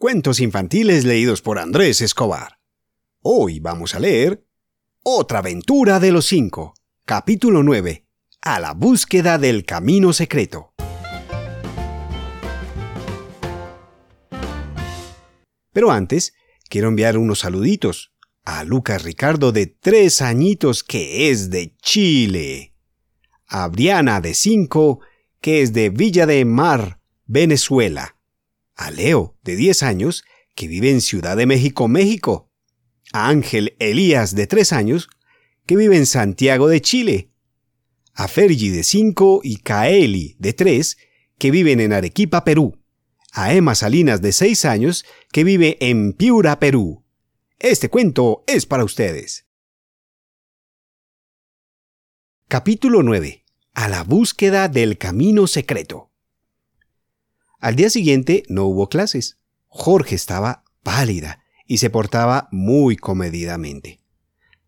Cuentos infantiles leídos por Andrés Escobar. Hoy vamos a leer Otra aventura de los cinco, capítulo 9, A la búsqueda del camino secreto. Pero antes, quiero enviar unos saluditos a Lucas Ricardo de tres añitos que es de Chile, a Briana de cinco que es de Villa de Mar, Venezuela, a Leo de diez años que vive en Ciudad de México, México, a Ángel Elías de tres años que vive en Santiago de Chile, a Fergie de cinco y Kaeli de tres que viven en Arequipa, Perú, a Emma Salinas de seis años que vive en Piura, Perú, este cuento es para ustedes. Capítulo 9. A la búsqueda del camino secreto. Al día siguiente no hubo clases. Jorge estaba pálida y se portaba muy comedidamente.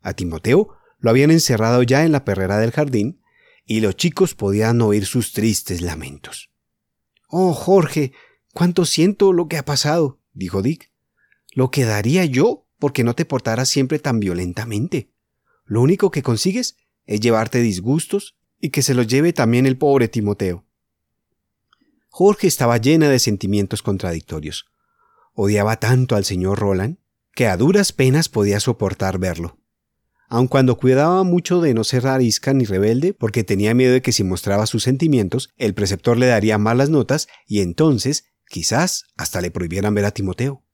A Timoteo lo habían encerrado ya en la perrera del jardín y los chicos podían oír sus tristes lamentos. Oh, Jorge, cuánto siento lo que ha pasado, dijo Dick. Lo que daría yo porque no te portaras siempre tan violentamente. Lo único que consigues es llevarte disgustos y que se los lleve también el pobre Timoteo. Jorge estaba llena de sentimientos contradictorios. Odiaba tanto al señor Roland que a duras penas podía soportar verlo. Aun cuando cuidaba mucho de no ser arisca ni rebelde, porque tenía miedo de que si mostraba sus sentimientos, el preceptor le daría malas notas y entonces, quizás, hasta le prohibieran ver a Timoteo.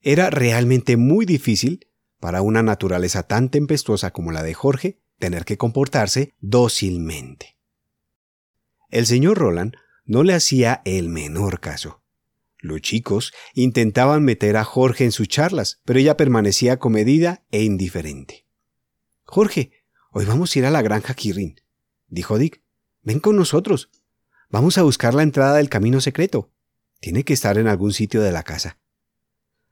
Era realmente muy difícil para una naturaleza tan tempestuosa como la de Jorge tener que comportarse dócilmente. El señor Roland no le hacía el menor caso. Los chicos intentaban meter a Jorge en sus charlas, pero ella permanecía comedida e indiferente. Jorge, hoy vamos a ir a la granja Kirin, dijo Dick. Ven con nosotros. Vamos a buscar la entrada del camino secreto. Tiene que estar en algún sitio de la casa.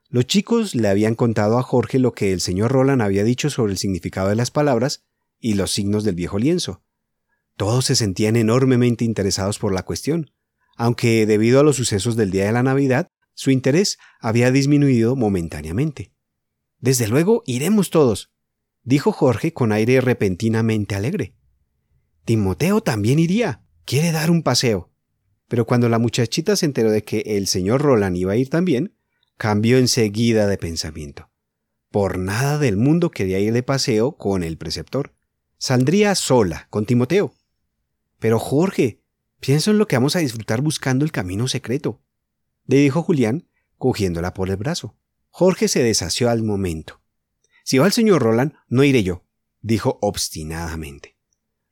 Los chicos le habían contado a Jorge lo que el señor Roland había dicho sobre el significado de las palabras y los signos del viejo lienzo. Todos se sentían enormemente interesados por la cuestión, aunque debido a los sucesos del día de la Navidad, su interés había disminuido momentáneamente. Desde luego iremos todos, dijo Jorge con aire repentinamente alegre. Timoteo también iría. Quiere dar un paseo. Pero cuando la muchachita se enteró de que el señor Roland iba a ir también, cambió enseguida de pensamiento. Por nada del mundo quería ir de paseo con el preceptor. Saldría sola, con Timoteo. Pero Jorge, pienso en lo que vamos a disfrutar buscando el camino secreto, le dijo Julián, cogiéndola por el brazo. Jorge se desació al momento. Si va el señor Roland, no iré yo, dijo obstinadamente.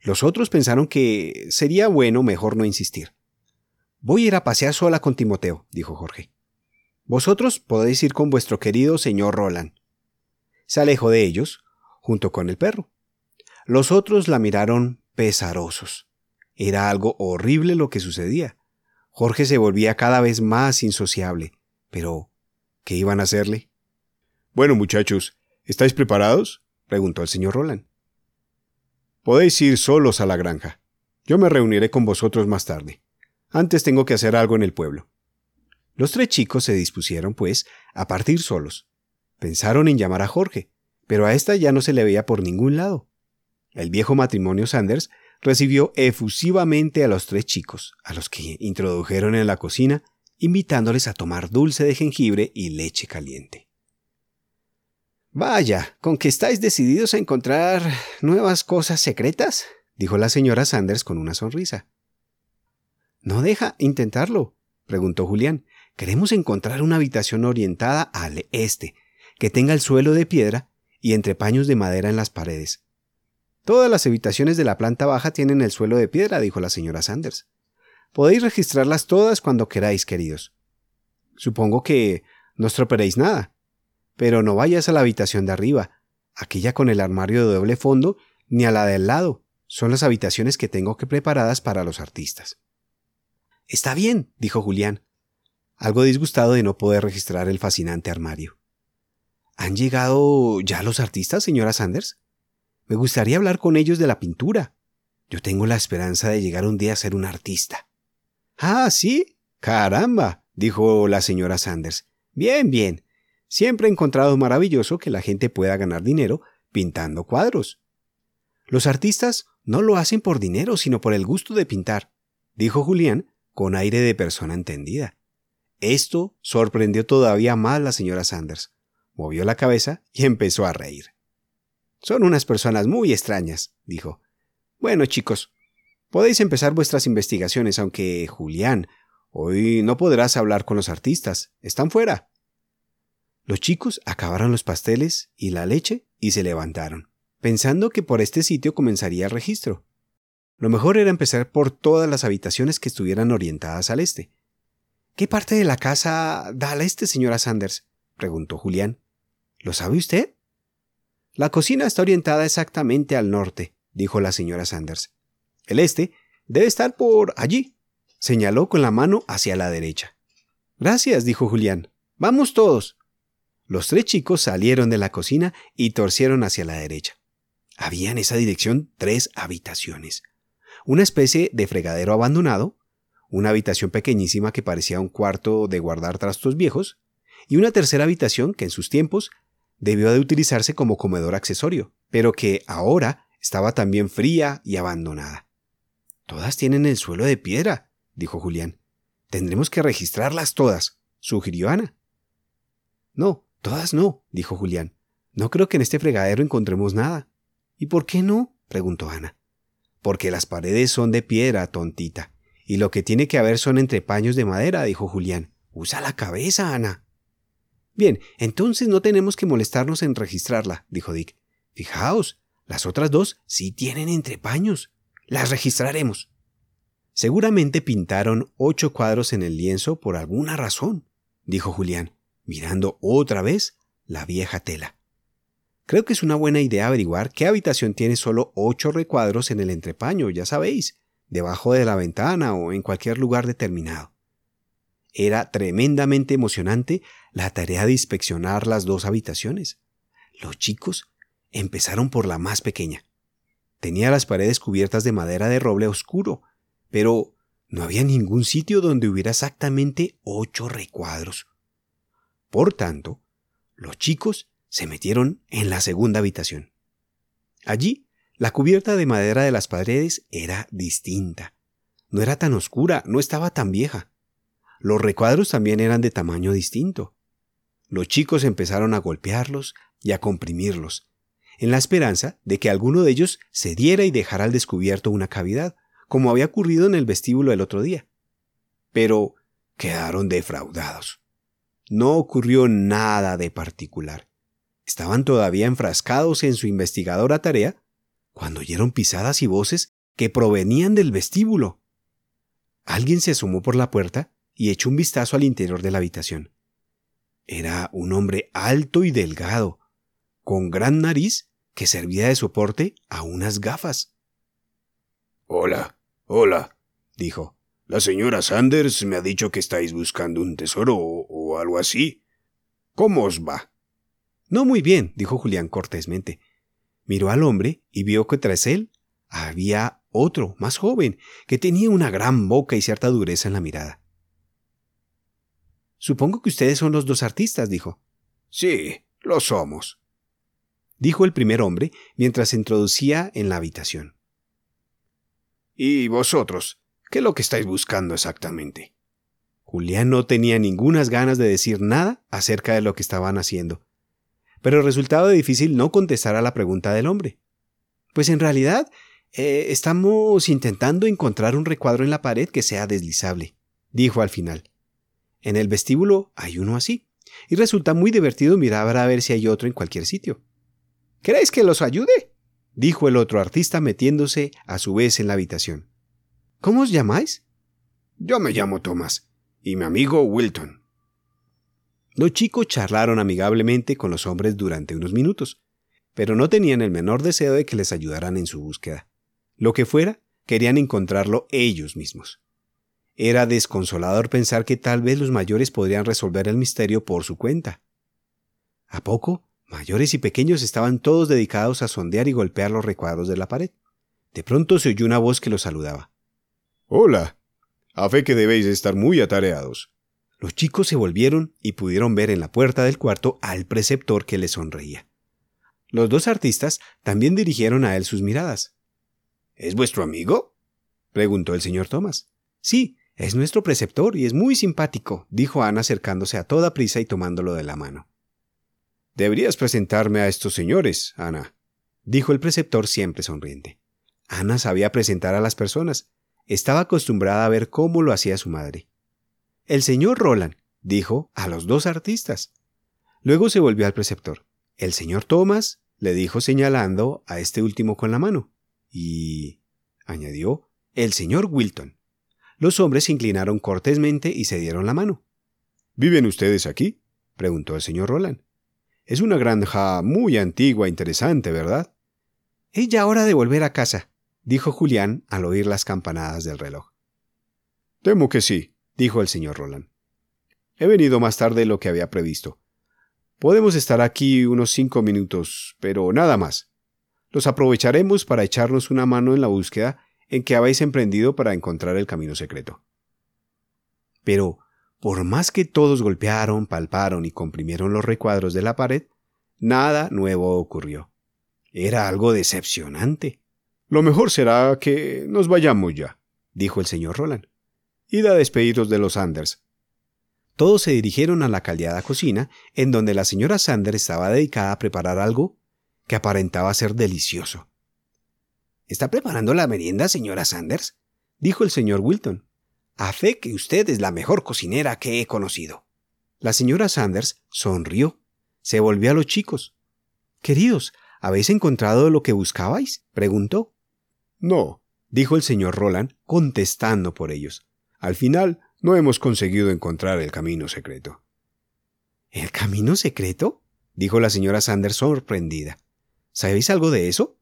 Los otros pensaron que sería bueno mejor no insistir. Voy a ir a pasear sola con Timoteo, dijo Jorge. Vosotros podéis ir con vuestro querido señor Roland. Se alejó de ellos, junto con el perro. Los otros la miraron pesarosos. Era algo horrible lo que sucedía. Jorge se volvía cada vez más insociable. Pero, ¿qué iban a hacerle? Bueno, muchachos, ¿estáis preparados? preguntó el señor Roland. Podéis ir solos a la granja. Yo me reuniré con vosotros más tarde. Antes tengo que hacer algo en el pueblo. Los tres chicos se dispusieron, pues, a partir solos. Pensaron en llamar a Jorge, pero a ésta ya no se le veía por ningún lado. El viejo matrimonio Sanders recibió efusivamente a los tres chicos, a los que introdujeron en la cocina, invitándoles a tomar dulce de jengibre y leche caliente. Vaya, ¿con que estáis decididos a encontrar nuevas cosas secretas? dijo la señora Sanders con una sonrisa. No deja intentarlo, preguntó Julián. Queremos encontrar una habitación orientada al este, que tenga el suelo de piedra y entre paños de madera en las paredes. Todas las habitaciones de la planta baja tienen el suelo de piedra, dijo la señora Sanders. Podéis registrarlas todas cuando queráis, queridos. Supongo que no estroperéis nada. Pero no vayas a la habitación de arriba, aquella con el armario de doble fondo, ni a la del lado. Son las habitaciones que tengo que preparadas para los artistas. Está bien, dijo Julián algo disgustado de no poder registrar el fascinante armario. ¿Han llegado ya los artistas, señora Sanders? Me gustaría hablar con ellos de la pintura. Yo tengo la esperanza de llegar un día a ser un artista. Ah, sí. Caramba, dijo la señora Sanders. Bien, bien. Siempre he encontrado maravilloso que la gente pueda ganar dinero pintando cuadros. Los artistas no lo hacen por dinero, sino por el gusto de pintar, dijo Julián con aire de persona entendida. Esto sorprendió todavía más a la señora Sanders. Movió la cabeza y empezó a reír. Son unas personas muy extrañas, dijo. Bueno, chicos, podéis empezar vuestras investigaciones, aunque, Julián, hoy no podrás hablar con los artistas. Están fuera. Los chicos acabaron los pasteles y la leche y se levantaron, pensando que por este sitio comenzaría el registro. Lo mejor era empezar por todas las habitaciones que estuvieran orientadas al este. ¿Qué parte de la casa da al este, señora Sanders? preguntó Julián. ¿Lo sabe usted? La cocina está orientada exactamente al norte, dijo la señora Sanders. El este debe estar por allí. Señaló con la mano hacia la derecha. Gracias, dijo Julián. Vamos todos. Los tres chicos salieron de la cocina y torcieron hacia la derecha. Había en esa dirección tres habitaciones. Una especie de fregadero abandonado, una habitación pequeñísima que parecía un cuarto de guardar trastos viejos, y una tercera habitación que en sus tiempos debió de utilizarse como comedor accesorio, pero que ahora estaba también fría y abandonada. Todas tienen el suelo de piedra, dijo Julián. Tendremos que registrarlas todas, sugirió Ana. No, Todas no, dijo Julián. No creo que en este fregadero encontremos nada. ¿Y por qué no? preguntó Ana. Porque las paredes son de piedra, tontita. Y lo que tiene que haber son entrepaños de madera, dijo Julián. Usa la cabeza, Ana. Bien, entonces no tenemos que molestarnos en registrarla, dijo Dick. Fijaos, las otras dos sí tienen entrepaños. Las registraremos. Seguramente pintaron ocho cuadros en el lienzo por alguna razón, dijo Julián mirando otra vez la vieja tela. Creo que es una buena idea averiguar qué habitación tiene solo ocho recuadros en el entrepaño, ya sabéis, debajo de la ventana o en cualquier lugar determinado. Era tremendamente emocionante la tarea de inspeccionar las dos habitaciones. Los chicos empezaron por la más pequeña. Tenía las paredes cubiertas de madera de roble oscuro, pero no había ningún sitio donde hubiera exactamente ocho recuadros. Por tanto, los chicos se metieron en la segunda habitación. Allí, la cubierta de madera de las paredes era distinta. No era tan oscura, no estaba tan vieja. Los recuadros también eran de tamaño distinto. Los chicos empezaron a golpearlos y a comprimirlos, en la esperanza de que alguno de ellos se diera y dejara al descubierto una cavidad, como había ocurrido en el vestíbulo el otro día. Pero quedaron defraudados. No ocurrió nada de particular. Estaban todavía enfrascados en su investigadora tarea cuando oyeron pisadas y voces que provenían del vestíbulo. Alguien se asomó por la puerta y echó un vistazo al interior de la habitación. Era un hombre alto y delgado, con gran nariz que servía de soporte a unas gafas. Hola, hola, dijo. La señora Sanders me ha dicho que estáis buscando un tesoro o, algo así. ¿Cómo os va? No muy bien, dijo Julián cortésmente. Miró al hombre y vio que tras él había otro, más joven, que tenía una gran boca y cierta dureza en la mirada. Supongo que ustedes son los dos artistas, dijo. Sí, lo somos, dijo el primer hombre mientras se introducía en la habitación. ¿Y vosotros? ¿Qué es lo que estáis buscando exactamente? Julián no tenía ningunas ganas de decir nada acerca de lo que estaban haciendo, pero resultaba difícil no contestar a la pregunta del hombre. Pues en realidad eh, estamos intentando encontrar un recuadro en la pared que sea deslizable, dijo al final. En el vestíbulo hay uno así, y resulta muy divertido mirar a ver si hay otro en cualquier sitio. ¿Queréis que los ayude? dijo el otro artista metiéndose a su vez en la habitación. ¿Cómo os llamáis? Yo me llamo Thomas, y mi amigo Wilton. Los chicos charlaron amigablemente con los hombres durante unos minutos, pero no tenían el menor deseo de que les ayudaran en su búsqueda. Lo que fuera, querían encontrarlo ellos mismos. Era desconsolador pensar que tal vez los mayores podrían resolver el misterio por su cuenta. A poco, mayores y pequeños estaban todos dedicados a sondear y golpear los recuadros de la pared. De pronto se oyó una voz que los saludaba. Hola. A fe que debéis estar muy atareados. Los chicos se volvieron y pudieron ver en la puerta del cuarto al preceptor que les sonreía. Los dos artistas también dirigieron a él sus miradas. ¿Es vuestro amigo? preguntó el señor Thomas. Sí, es nuestro preceptor y es muy simpático, dijo Ana acercándose a toda prisa y tomándolo de la mano. Deberías presentarme a estos señores, Ana, dijo el preceptor siempre sonriente. Ana sabía presentar a las personas. Estaba acostumbrada a ver cómo lo hacía su madre. El señor Roland, dijo a los dos artistas. Luego se volvió al preceptor. El señor Thomas, le dijo señalando a este último con la mano. Y, añadió, el señor Wilton. Los hombres se inclinaron cortésmente y se dieron la mano. ¿Viven ustedes aquí? preguntó el señor Roland. Es una granja muy antigua e interesante, ¿verdad? Es ya hora de volver a casa, dijo Julián al oír las campanadas del reloj. Temo que sí, dijo el señor Roland. He venido más tarde de lo que había previsto. Podemos estar aquí unos cinco minutos, pero nada más. Los aprovecharemos para echarnos una mano en la búsqueda en que habéis emprendido para encontrar el camino secreto. Pero, por más que todos golpearon, palparon y comprimieron los recuadros de la pared, nada nuevo ocurrió. Era algo decepcionante. Lo mejor será que nos vayamos ya, dijo el señor Roland. Id a despediros de los Sanders. Todos se dirigieron a la caldeada cocina, en donde la señora Sanders estaba dedicada a preparar algo que aparentaba ser delicioso. ¿Está preparando la merienda, señora Sanders? dijo el señor Wilton. A fe que usted es la mejor cocinera que he conocido. La señora Sanders sonrió, se volvió a los chicos. Queridos, ¿habéis encontrado lo que buscabais? preguntó. No, dijo el señor Roland, contestando por ellos. Al final, no hemos conseguido encontrar el camino secreto. ¿El camino secreto? dijo la señora Sanders sorprendida. ¿Sabéis algo de eso?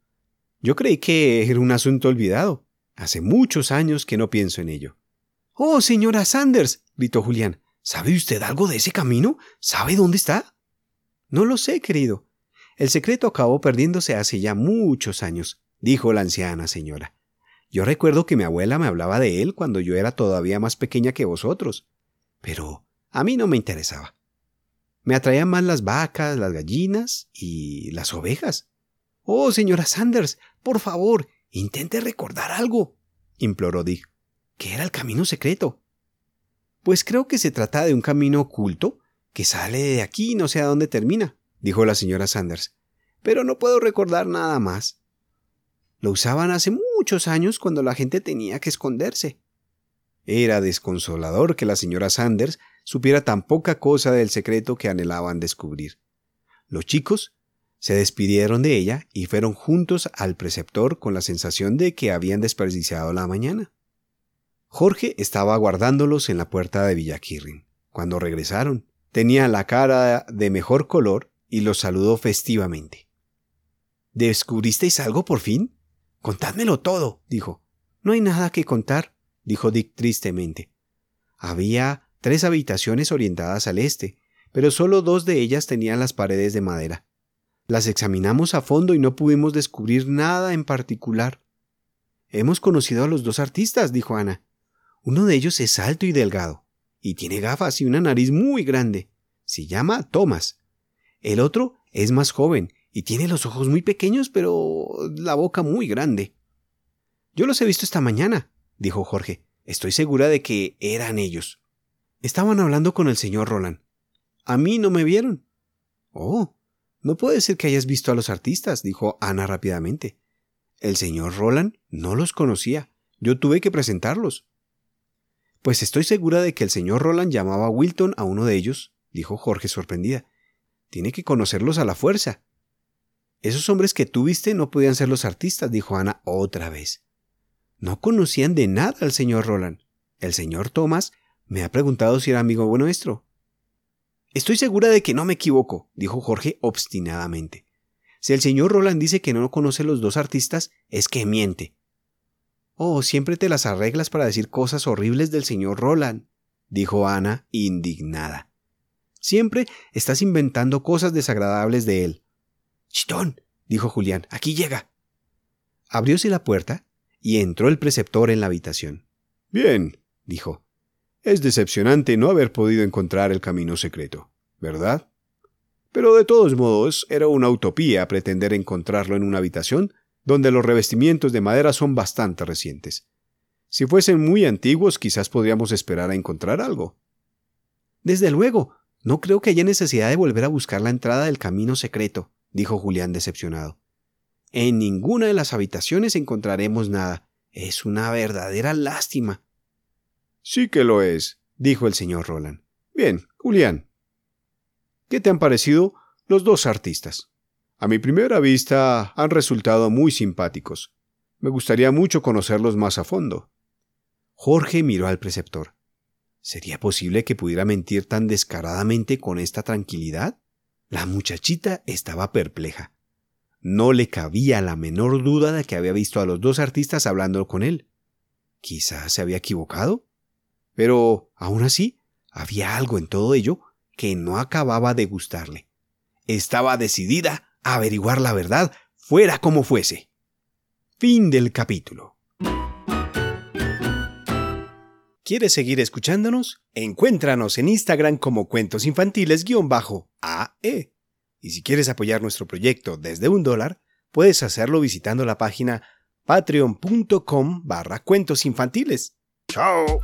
Yo creí que era un asunto olvidado. Hace muchos años que no pienso en ello. Oh, señora Sanders, gritó Julián. ¿Sabe usted algo de ese camino? ¿Sabe dónde está? No lo sé, querido. El secreto acabó perdiéndose hace ya muchos años, dijo la anciana señora. Yo recuerdo que mi abuela me hablaba de él cuando yo era todavía más pequeña que vosotros. Pero a mí no me interesaba. Me atraían más las vacas, las gallinas y las ovejas. Oh, señora Sanders, por favor, intente recordar algo, imploró Dick. ¿Qué era el camino secreto? Pues creo que se trata de un camino oculto que sale de aquí y no sé a dónde termina, dijo la señora Sanders. Pero no puedo recordar nada más. Lo usaban hace muchos años cuando la gente tenía que esconderse. Era desconsolador que la señora Sanders supiera tan poca cosa del secreto que anhelaban descubrir. Los chicos se despidieron de ella y fueron juntos al preceptor con la sensación de que habían desperdiciado la mañana. Jorge estaba aguardándolos en la puerta de Villaquirrin. Cuando regresaron, tenía la cara de mejor color y los saludó festivamente. ¿Descubristeis algo por fin? Contádmelo todo, dijo. No hay nada que contar, dijo Dick tristemente. Había tres habitaciones orientadas al este, pero solo dos de ellas tenían las paredes de madera. Las examinamos a fondo y no pudimos descubrir nada en particular. Hemos conocido a los dos artistas, dijo Ana. Uno de ellos es alto y delgado, y tiene gafas y una nariz muy grande. Se llama Thomas. El otro es más joven y tiene los ojos muy pequeños, pero la boca muy grande. Yo los he visto esta mañana, dijo Jorge. Estoy segura de que eran ellos. Estaban hablando con el señor Roland. A mí no me vieron. Oh, no puede ser que hayas visto a los artistas, dijo Ana rápidamente. El señor Roland no los conocía. Yo tuve que presentarlos. Pues estoy segura de que el señor Roland llamaba a Wilton a uno de ellos, dijo Jorge sorprendida. Tiene que conocerlos a la fuerza. Esos hombres que tú viste no podían ser los artistas, dijo Ana otra vez. No conocían de nada al señor Roland. El señor Thomas me ha preguntado si era amigo nuestro. Estoy segura de que no me equivoco, dijo Jorge obstinadamente. Si el señor Roland dice que no conoce los dos artistas, es que miente. Oh, siempre te las arreglas para decir cosas horribles del señor Roland, dijo Ana, indignada. Siempre estás inventando cosas desagradables de él. Chitón, dijo Julián, aquí llega. Abrióse la puerta y entró el preceptor en la habitación. Bien, dijo. Es decepcionante no haber podido encontrar el camino secreto, ¿verdad? Pero de todos modos era una utopía pretender encontrarlo en una habitación donde los revestimientos de madera son bastante recientes. Si fuesen muy antiguos quizás podríamos esperar a encontrar algo. Desde luego, no creo que haya necesidad de volver a buscar la entrada del camino secreto, dijo Julián decepcionado. En ninguna de las habitaciones encontraremos nada. Es una verdadera lástima. Sí que lo es, dijo el señor Roland. Bien, Julián. ¿Qué te han parecido los dos artistas? A mi primera vista han resultado muy simpáticos. Me gustaría mucho conocerlos más a fondo. Jorge miró al preceptor. ¿Sería posible que pudiera mentir tan descaradamente con esta tranquilidad? La muchachita estaba perpleja. No le cabía la menor duda de que había visto a los dos artistas hablando con él. Quizás se había equivocado. Pero, aún así, había algo en todo ello que no acababa de gustarle. Estaba decidida a averiguar la verdad, fuera como fuese. Fin del capítulo. ¿Quieres seguir escuchándonos? Encuéntranos en Instagram como Cuentos Infantiles-AE. Y si quieres apoyar nuestro proyecto desde un dólar, puedes hacerlo visitando la página patreon.com barra cuentos infantiles. ¡Chao!